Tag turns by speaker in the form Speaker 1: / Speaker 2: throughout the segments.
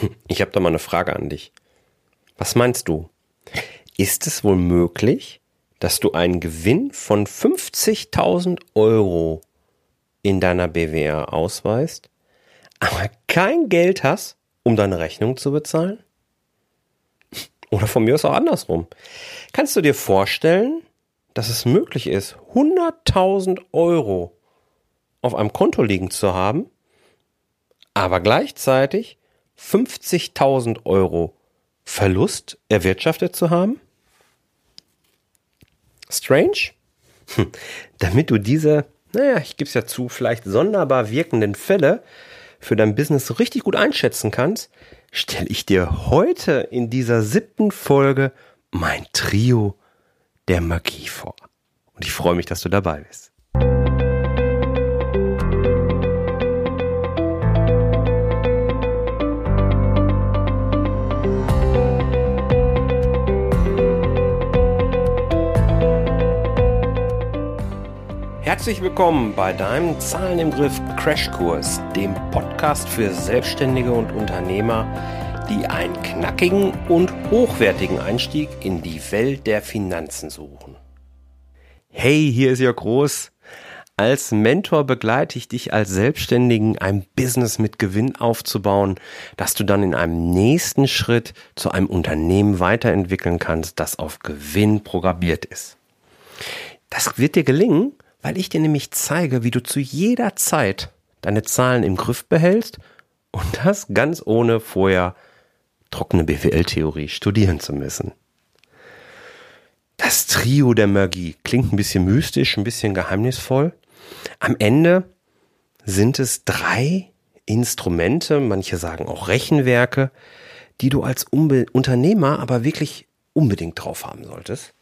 Speaker 1: Ich habe da mal eine Frage an dich. Was meinst du? Ist es wohl möglich, dass du einen Gewinn von 50.000 Euro in deiner BWR ausweist, aber kein Geld hast, um deine Rechnung zu bezahlen? Oder von mir aus auch andersrum. Kannst du dir vorstellen, dass es möglich ist, 100.000 Euro auf einem Konto liegen zu haben, aber gleichzeitig 50.000 Euro Verlust erwirtschaftet zu haben? Strange? Hm. Damit du diese, naja, ich gebe es ja zu, vielleicht sonderbar wirkenden Fälle für dein Business richtig gut einschätzen kannst, stelle ich dir heute in dieser siebten Folge mein Trio der Magie vor. Und ich freue mich, dass du dabei bist. Herzlich willkommen bei deinem Zahlen im Griff Crashkurs, dem Podcast für Selbstständige und Unternehmer, die einen knackigen und hochwertigen Einstieg in die Welt der Finanzen suchen. Hey, hier ist Jörg Groß. Als Mentor begleite ich dich als Selbstständigen, ein Business mit Gewinn aufzubauen, dass du dann in einem nächsten Schritt zu einem Unternehmen weiterentwickeln kannst, das auf Gewinn programmiert ist. Das wird dir gelingen, weil ich dir nämlich zeige, wie du zu jeder Zeit deine Zahlen im Griff behältst und das ganz ohne vorher trockene BWL-Theorie studieren zu müssen. Das Trio der Magie klingt ein bisschen mystisch, ein bisschen geheimnisvoll. Am Ende sind es drei Instrumente, manche sagen auch Rechenwerke, die du als Unbe Unternehmer aber wirklich unbedingt drauf haben solltest.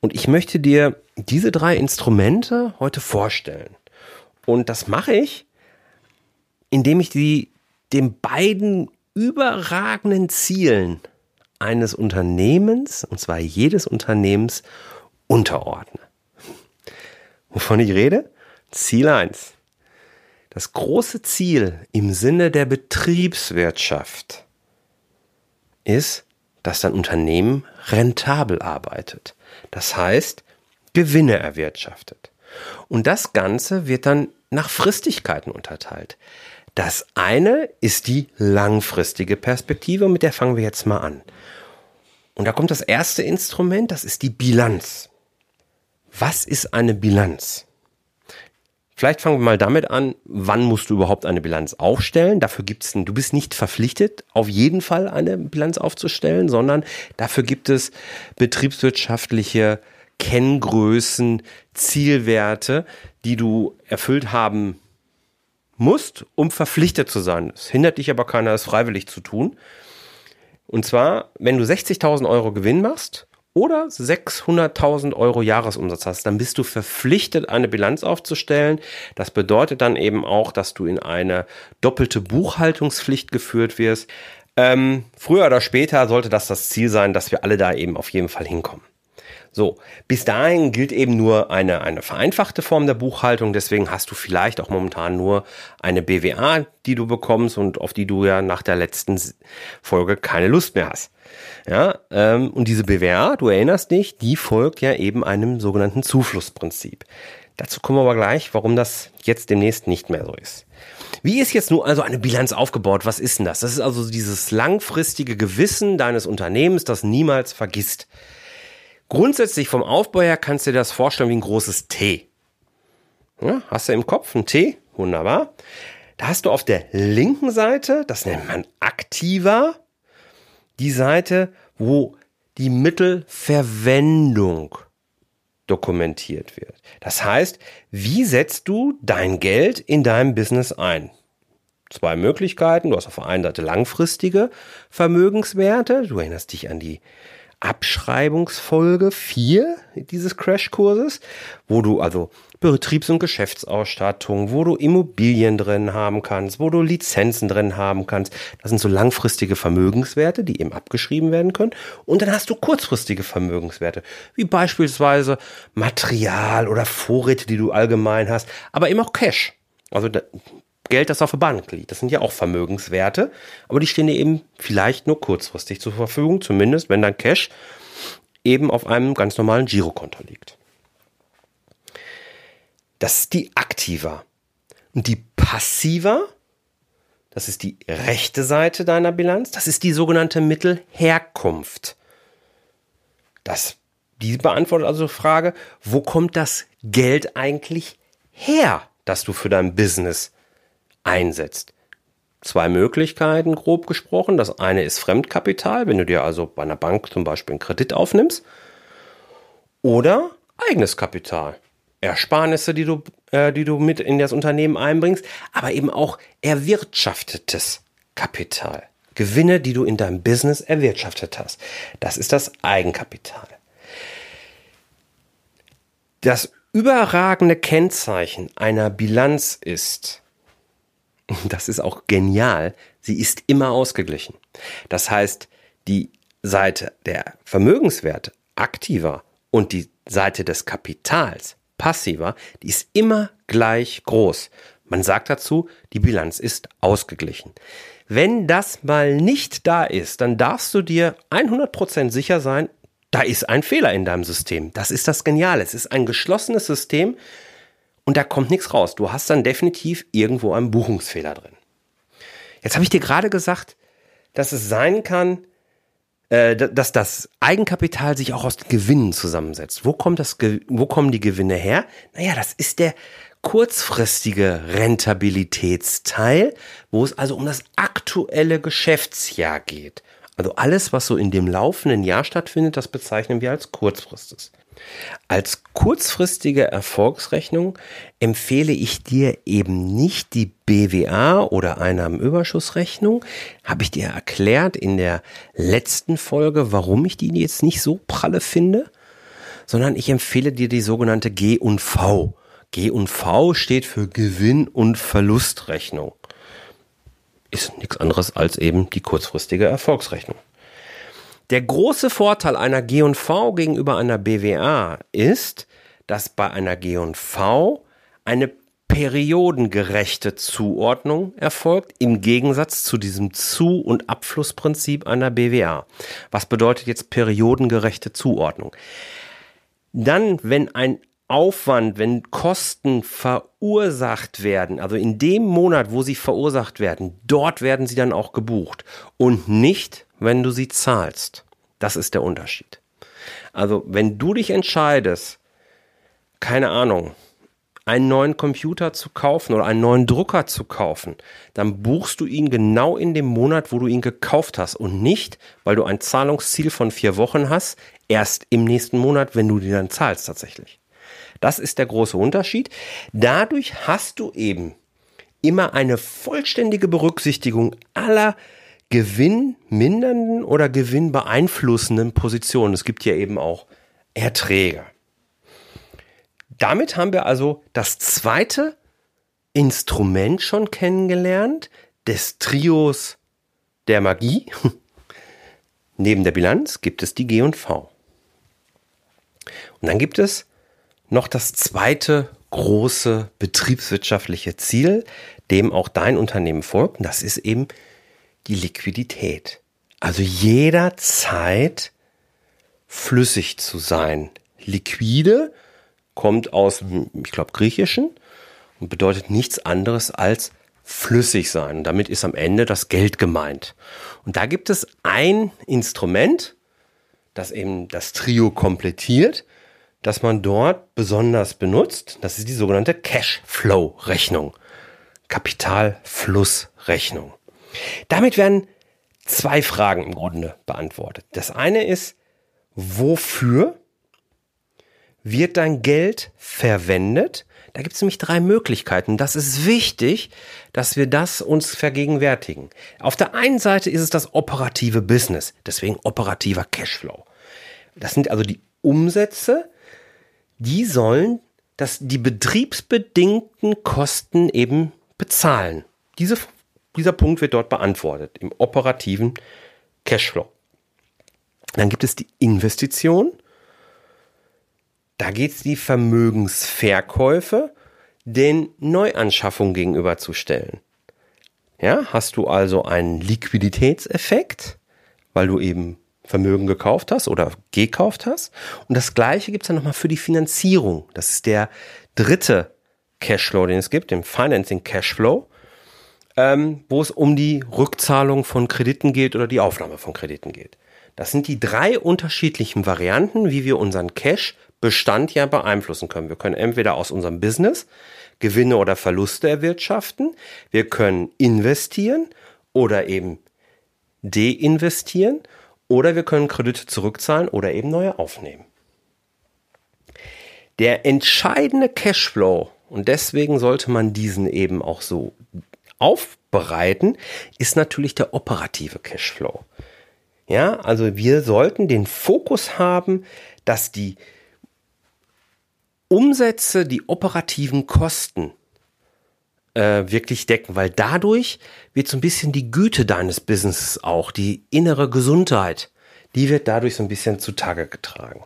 Speaker 1: Und ich möchte dir diese drei Instrumente heute vorstellen. Und das mache ich, indem ich die den beiden überragenden Zielen eines Unternehmens, und zwar jedes Unternehmens, unterordne. Wovon ich rede? Ziel 1. Das große Ziel im Sinne der Betriebswirtschaft ist, dass dein Unternehmen rentabel arbeitet. Das heißt, Gewinne erwirtschaftet. Und das Ganze wird dann nach Fristigkeiten unterteilt. Das eine ist die langfristige Perspektive, mit der fangen wir jetzt mal an. Und da kommt das erste Instrument, das ist die Bilanz. Was ist eine Bilanz? Vielleicht fangen wir mal damit an, wann musst du überhaupt eine Bilanz aufstellen? Dafür gibt es, du bist nicht verpflichtet, auf jeden Fall eine Bilanz aufzustellen, sondern dafür gibt es betriebswirtschaftliche Kenngrößen, Zielwerte, die du erfüllt haben musst, um verpflichtet zu sein. Es hindert dich aber keiner, es freiwillig zu tun. Und zwar, wenn du 60.000 Euro Gewinn machst, oder 600.000 Euro Jahresumsatz hast, dann bist du verpflichtet, eine Bilanz aufzustellen. Das bedeutet dann eben auch, dass du in eine doppelte Buchhaltungspflicht geführt wirst. Ähm, früher oder später sollte das das Ziel sein, dass wir alle da eben auf jeden Fall hinkommen. So, bis dahin gilt eben nur eine, eine vereinfachte Form der Buchhaltung. Deswegen hast du vielleicht auch momentan nur eine BWA, die du bekommst und auf die du ja nach der letzten Folge keine Lust mehr hast. Ja, ähm, und diese BWA, du erinnerst dich, die folgt ja eben einem sogenannten Zuflussprinzip. Dazu kommen wir aber gleich, warum das jetzt demnächst nicht mehr so ist. Wie ist jetzt nun also eine Bilanz aufgebaut? Was ist denn das? Das ist also dieses langfristige Gewissen deines Unternehmens, das niemals vergisst. Grundsätzlich vom Aufbau her kannst du dir das vorstellen wie ein großes T. Ja, hast du im Kopf ein T? Wunderbar. Da hast du auf der linken Seite, das nennt man aktiver, die Seite, wo die Mittelverwendung dokumentiert wird. Das heißt, wie setzt du dein Geld in deinem Business ein? Zwei Möglichkeiten. Du hast auf der einen Seite langfristige Vermögenswerte. Du erinnerst dich an die Abschreibungsfolge 4 dieses Crashkurses, wo du also Betriebs- und Geschäftsausstattung, wo du Immobilien drin haben kannst, wo du Lizenzen drin haben kannst. Das sind so langfristige Vermögenswerte, die eben abgeschrieben werden können. Und dann hast du kurzfristige Vermögenswerte, wie beispielsweise Material oder Vorräte, die du allgemein hast, aber eben auch Cash. Also Geld, das auf der Bank liegt. Das sind ja auch Vermögenswerte, aber die stehen dir eben vielleicht nur kurzfristig zur Verfügung, zumindest wenn dein Cash eben auf einem ganz normalen Girokonto liegt. Das ist die Aktiva. Und die Passiva, das ist die rechte Seite deiner Bilanz, das ist die sogenannte Mittelherkunft. Das, die beantwortet also die Frage, wo kommt das Geld eigentlich her, das du für dein Business einsetzt? Zwei Möglichkeiten, grob gesprochen. Das eine ist Fremdkapital, wenn du dir also bei einer Bank zum Beispiel einen Kredit aufnimmst. Oder eigenes Kapital. Ersparnisse, die du, äh, die du mit in das Unternehmen einbringst, aber eben auch erwirtschaftetes Kapital. Gewinne, die du in deinem Business erwirtschaftet hast. Das ist das Eigenkapital. Das überragende Kennzeichen einer Bilanz ist, das ist auch genial, sie ist immer ausgeglichen. Das heißt, die Seite der Vermögenswerte aktiver und die Seite des Kapitals passiver, die ist immer gleich groß. Man sagt dazu, die Bilanz ist ausgeglichen. Wenn das mal nicht da ist, dann darfst du dir 100% sicher sein, da ist ein Fehler in deinem System. Das ist das Geniale. Es ist ein geschlossenes System und da kommt nichts raus. Du hast dann definitiv irgendwo einen Buchungsfehler drin. Jetzt habe ich dir gerade gesagt, dass es sein kann, äh, dass das Eigenkapital sich auch aus Gewinnen zusammensetzt. Wo kommt das, wo kommen die Gewinne her? Naja, das ist der kurzfristige Rentabilitätsteil, wo es also um das aktuelle Geschäftsjahr geht. Also alles, was so in dem laufenden Jahr stattfindet, das bezeichnen wir als kurzfristig. Als kurzfristige Erfolgsrechnung empfehle ich dir eben nicht die BWA oder Einnahmenüberschussrechnung. Habe ich dir erklärt in der letzten Folge, warum ich die jetzt nicht so pralle finde, sondern ich empfehle dir die sogenannte G und V. G und V steht für Gewinn- und Verlustrechnung. Ist nichts anderes als eben die kurzfristige Erfolgsrechnung. Der große Vorteil einer G&V gegenüber einer BWA ist, dass bei einer G&V eine periodengerechte Zuordnung erfolgt, im Gegensatz zu diesem Zu- und Abflussprinzip einer BWA. Was bedeutet jetzt periodengerechte Zuordnung? Dann, wenn ein Aufwand, wenn Kosten verursacht werden, also in dem Monat, wo sie verursacht werden, dort werden sie dann auch gebucht und nicht, wenn du sie zahlst. Das ist der Unterschied. Also, wenn du dich entscheidest, keine Ahnung, einen neuen Computer zu kaufen oder einen neuen Drucker zu kaufen, dann buchst du ihn genau in dem Monat, wo du ihn gekauft hast und nicht, weil du ein Zahlungsziel von vier Wochen hast, erst im nächsten Monat, wenn du dir dann zahlst tatsächlich. Das ist der große Unterschied. Dadurch hast du eben immer eine vollständige Berücksichtigung aller gewinnmindernden oder gewinnbeeinflussenden Positionen. Es gibt ja eben auch Erträge. Damit haben wir also das zweite Instrument schon kennengelernt des Trios der Magie. Neben der Bilanz gibt es die G und V. Und dann gibt es noch das zweite große betriebswirtschaftliche Ziel, dem auch dein Unternehmen folgt. Und das ist eben die Liquidität. Also jederzeit flüssig zu sein. Liquide kommt aus, ich glaube, Griechischen und bedeutet nichts anderes als flüssig sein. Und damit ist am Ende das Geld gemeint. Und da gibt es ein Instrument, das eben das Trio komplettiert, das man dort besonders benutzt. Das ist die sogenannte Cashflow-Rechnung. Kapitalflussrechnung. Damit werden zwei Fragen im Grunde beantwortet. Das eine ist, wofür wird dein Geld verwendet? Da gibt es nämlich drei Möglichkeiten. Das ist wichtig, dass wir das uns vergegenwärtigen. Auf der einen Seite ist es das operative Business, deswegen operativer Cashflow. Das sind also die Umsätze, die sollen dass die betriebsbedingten Kosten eben bezahlen. Diese dieser Punkt wird dort beantwortet im operativen Cashflow. Dann gibt es die Investition. Da geht es die Vermögensverkäufe. den Neuanschaffungen gegenüberzustellen. Ja, hast du also einen Liquiditätseffekt, weil du eben Vermögen gekauft hast oder gekauft hast. Und das gleiche gibt es dann nochmal für die Finanzierung. Das ist der dritte Cashflow, den es gibt, den Financing Cashflow, ähm, wo es um die Rückzahlung von Krediten geht oder die Aufnahme von Krediten geht. Das sind die drei unterschiedlichen Varianten, wie wir unseren Cash-Bestand ja beeinflussen können. Wir können entweder aus unserem Business Gewinne oder Verluste erwirtschaften, wir können investieren oder eben deinvestieren oder wir können Kredite zurückzahlen oder eben neue aufnehmen. Der entscheidende Cashflow, und deswegen sollte man diesen eben auch so aufbereiten, ist natürlich der operative Cashflow. Ja, also wir sollten den Fokus haben, dass die Umsätze, die operativen Kosten äh, wirklich decken, weil dadurch wird so ein bisschen die Güte deines Businesses auch, die innere Gesundheit, die wird dadurch so ein bisschen zutage getragen.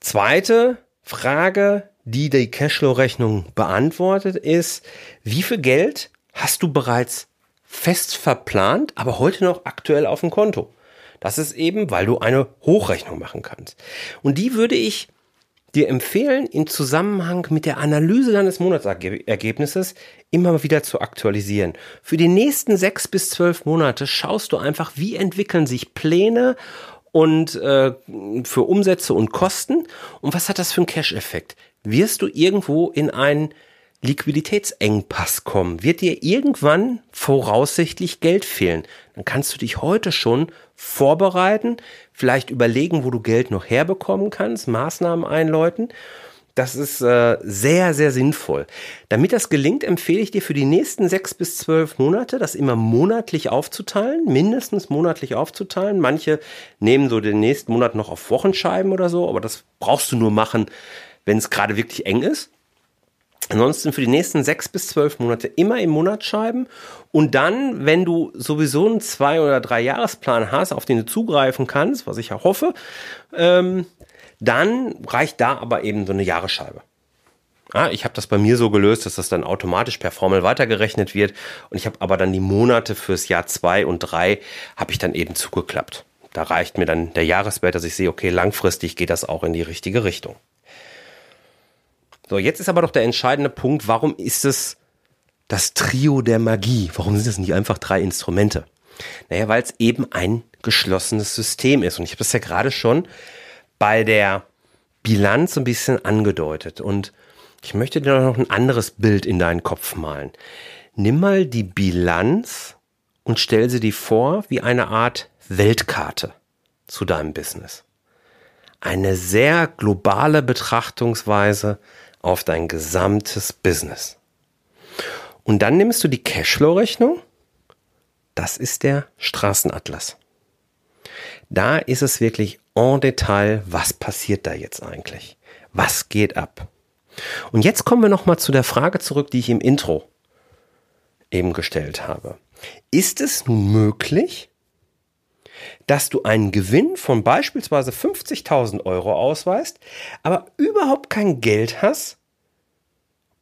Speaker 1: Zweite Frage, die die Cashflow-Rechnung beantwortet, ist, wie viel Geld hast du bereits fest verplant, aber heute noch aktuell auf dem Konto? Das ist eben, weil du eine Hochrechnung machen kannst. Und die würde ich dir empfehlen, im Zusammenhang mit der Analyse deines Monatsergebnisses immer wieder zu aktualisieren. Für die nächsten sechs bis zwölf Monate schaust du einfach, wie entwickeln sich Pläne und äh, für Umsätze und Kosten und was hat das für einen Cash-Effekt? Wirst du irgendwo in einen Liquiditätsengpass kommen, wird dir irgendwann voraussichtlich Geld fehlen. Dann kannst du dich heute schon vorbereiten, vielleicht überlegen, wo du Geld noch herbekommen kannst, Maßnahmen einläuten. Das ist äh, sehr, sehr sinnvoll. Damit das gelingt, empfehle ich dir für die nächsten sechs bis zwölf Monate, das immer monatlich aufzuteilen, mindestens monatlich aufzuteilen. Manche nehmen so den nächsten Monat noch auf Wochenscheiben oder so, aber das brauchst du nur machen, wenn es gerade wirklich eng ist. Ansonsten für die nächsten sechs bis zwölf Monate immer im Monat schreiben. Und dann, wenn du sowieso einen zwei- oder drei Jahresplan hast, auf den du zugreifen kannst, was ich ja hoffe, ähm, dann reicht da aber eben so eine Jahresscheibe. Ah, ich habe das bei mir so gelöst, dass das dann automatisch per Formel weitergerechnet wird. Und ich habe aber dann die Monate fürs Jahr zwei und drei habe ich dann eben zugeklappt. Da reicht mir dann der Jahreswert, dass ich sehe, okay, langfristig geht das auch in die richtige Richtung. So, jetzt ist aber doch der entscheidende Punkt, warum ist es das Trio der Magie? Warum sind es nicht einfach drei Instrumente? Naja, weil es eben ein geschlossenes System ist. Und ich habe das ja gerade schon bei der Bilanz ein bisschen angedeutet. Und ich möchte dir noch ein anderes Bild in deinen Kopf malen. Nimm mal die Bilanz und stell sie dir vor wie eine Art Weltkarte zu deinem Business. Eine sehr globale Betrachtungsweise auf dein gesamtes Business. Und dann nimmst du die Cashflow-Rechnung. Das ist der Straßenatlas. Da ist es wirklich en Detail, was passiert da jetzt eigentlich? Was geht ab? Und jetzt kommen wir nochmal zu der Frage zurück, die ich im Intro eben gestellt habe. Ist es nun möglich, dass du einen Gewinn von beispielsweise 50.000 Euro ausweist, aber überhaupt kein Geld hast,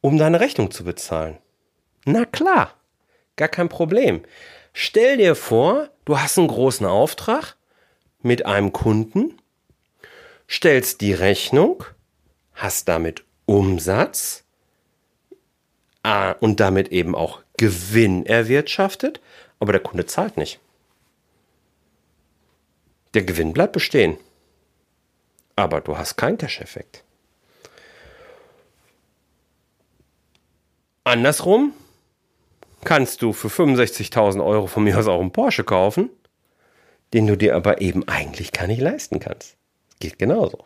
Speaker 1: um deine Rechnung zu bezahlen. Na klar, gar kein Problem. Stell dir vor, du hast einen großen Auftrag mit einem Kunden, stellst die Rechnung, hast damit Umsatz äh, und damit eben auch Gewinn erwirtschaftet, aber der Kunde zahlt nicht. Der Gewinn bleibt bestehen. Aber du hast keinen Cash-Effekt. Andersrum kannst du für 65.000 Euro von mir aus auch einen Porsche kaufen, den du dir aber eben eigentlich gar nicht leisten kannst. Geht genauso.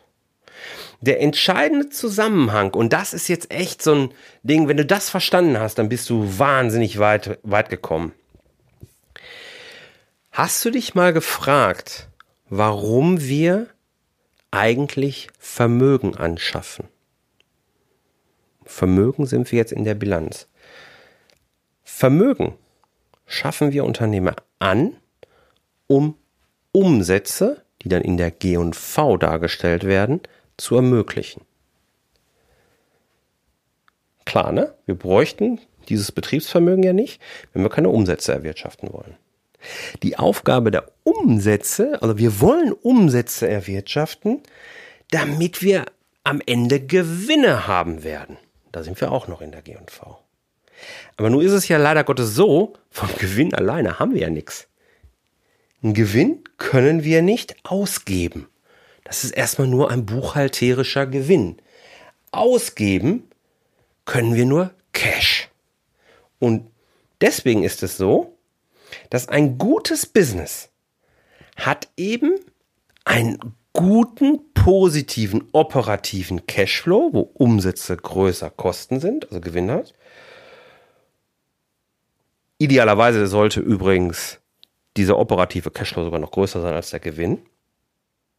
Speaker 1: Der entscheidende Zusammenhang, und das ist jetzt echt so ein Ding, wenn du das verstanden hast, dann bist du wahnsinnig weit, weit gekommen. Hast du dich mal gefragt, warum wir eigentlich Vermögen anschaffen. Vermögen sind wir jetzt in der Bilanz. Vermögen schaffen wir Unternehmer an, um Umsätze, die dann in der G&V dargestellt werden, zu ermöglichen. klar, ne? Wir bräuchten dieses Betriebsvermögen ja nicht, wenn wir keine Umsätze erwirtschaften wollen. Die Aufgabe der Umsätze, also wir wollen Umsätze erwirtschaften, damit wir am Ende Gewinne haben werden. Da sind wir auch noch in der G&V. Aber nun ist es ja leider Gottes so, vom Gewinn alleine haben wir ja nichts. Einen Gewinn können wir nicht ausgeben. Das ist erstmal nur ein buchhalterischer Gewinn. Ausgeben können wir nur Cash. Und deswegen ist es so, dass ein gutes Business hat eben einen guten, positiven, operativen Cashflow, wo Umsätze größer Kosten sind, also Gewinn hat. Idealerweise sollte übrigens dieser operative Cashflow sogar noch größer sein als der Gewinn.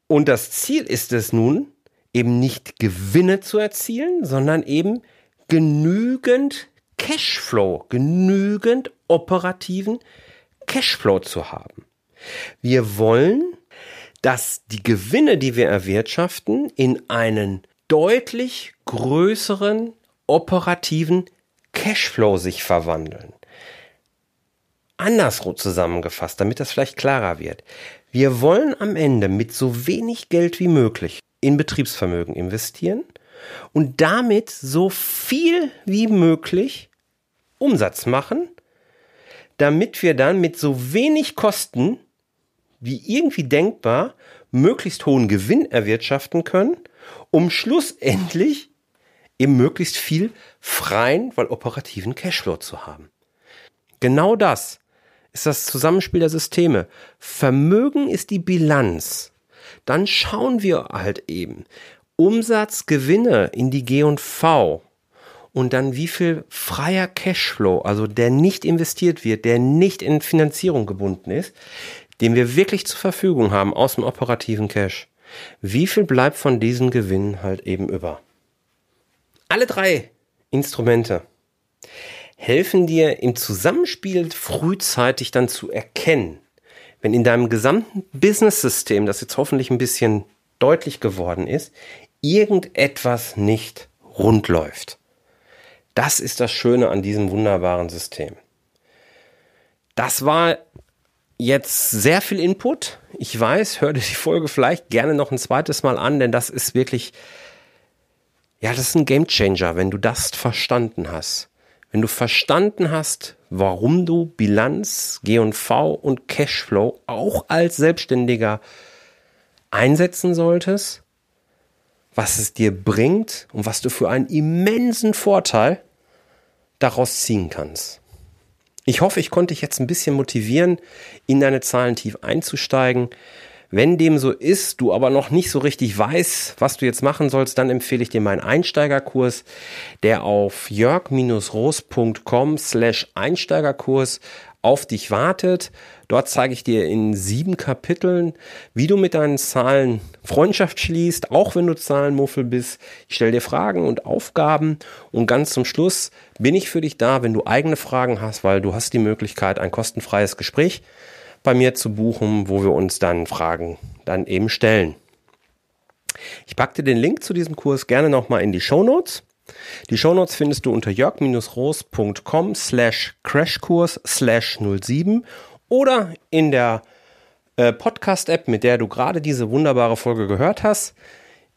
Speaker 1: Und das Ziel ist es nun, eben nicht Gewinne zu erzielen, sondern eben genügend Cashflow, genügend operativen Cashflow zu haben. Wir wollen, dass die Gewinne, die wir erwirtschaften, in einen deutlich größeren operativen Cashflow sich verwandeln. Andersrum zusammengefasst, damit das vielleicht klarer wird. Wir wollen am Ende mit so wenig Geld wie möglich in Betriebsvermögen investieren und damit so viel wie möglich Umsatz machen, damit wir dann mit so wenig Kosten wie irgendwie denkbar möglichst hohen Gewinn erwirtschaften können, um schlussendlich eben möglichst viel freien, weil operativen Cashflow zu haben. Genau das ist das Zusammenspiel der Systeme. Vermögen ist die Bilanz. Dann schauen wir halt eben Umsatz, Gewinne in die G&V und dann wie viel freier Cashflow, also der nicht investiert wird, der nicht in Finanzierung gebunden ist, den wir wirklich zur Verfügung haben aus dem operativen Cash. Wie viel bleibt von diesen Gewinnen halt eben über? Alle drei Instrumente helfen dir im Zusammenspiel frühzeitig dann zu erkennen, wenn in deinem gesamten Business-System, das jetzt hoffentlich ein bisschen deutlich geworden ist, irgendetwas nicht rund läuft. Das ist das Schöne an diesem wunderbaren System. Das war jetzt sehr viel Input. Ich weiß, hör dir die Folge vielleicht gerne noch ein zweites Mal an, denn das ist wirklich, ja, das ist ein Game Changer, wenn du das verstanden hast. Wenn du verstanden hast, warum du Bilanz, G&V und Cashflow auch als Selbstständiger einsetzen solltest, was es dir bringt und was du für einen immensen Vorteil daraus ziehen kannst. Ich hoffe, ich konnte dich jetzt ein bisschen motivieren, in deine Zahlen tief einzusteigen. Wenn dem so ist, du aber noch nicht so richtig weißt, was du jetzt machen sollst, dann empfehle ich dir meinen Einsteigerkurs, der auf jörg-roos.com slash Einsteigerkurs auf dich wartet. Dort zeige ich dir in sieben Kapiteln, wie du mit deinen Zahlen Freundschaft schließt, auch wenn du Zahlenmuffel bist. Ich stelle dir Fragen und Aufgaben und ganz zum Schluss bin ich für dich da, wenn du eigene Fragen hast, weil du hast die Möglichkeit, ein kostenfreies Gespräch bei mir zu buchen, wo wir uns dann Fragen dann eben stellen. Ich packte den Link zu diesem Kurs gerne nochmal in die Show Notes. Die Shownotes findest du unter jörg-roos.com slash crashkurs slash 07 oder in der äh, Podcast-App, mit der du gerade diese wunderbare Folge gehört hast.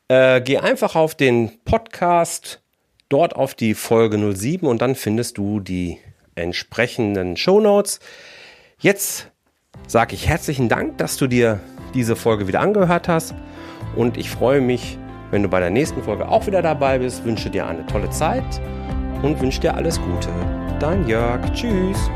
Speaker 1: Äh, geh einfach auf den Podcast, dort auf die Folge 07 und dann findest du die entsprechenden Shownotes. Jetzt sage ich herzlichen Dank, dass du dir diese Folge wieder angehört hast und ich freue mich, wenn du bei der nächsten Folge auch wieder dabei bist, wünsche dir eine tolle Zeit und wünsche dir alles Gute. Dein Jörg. Tschüss.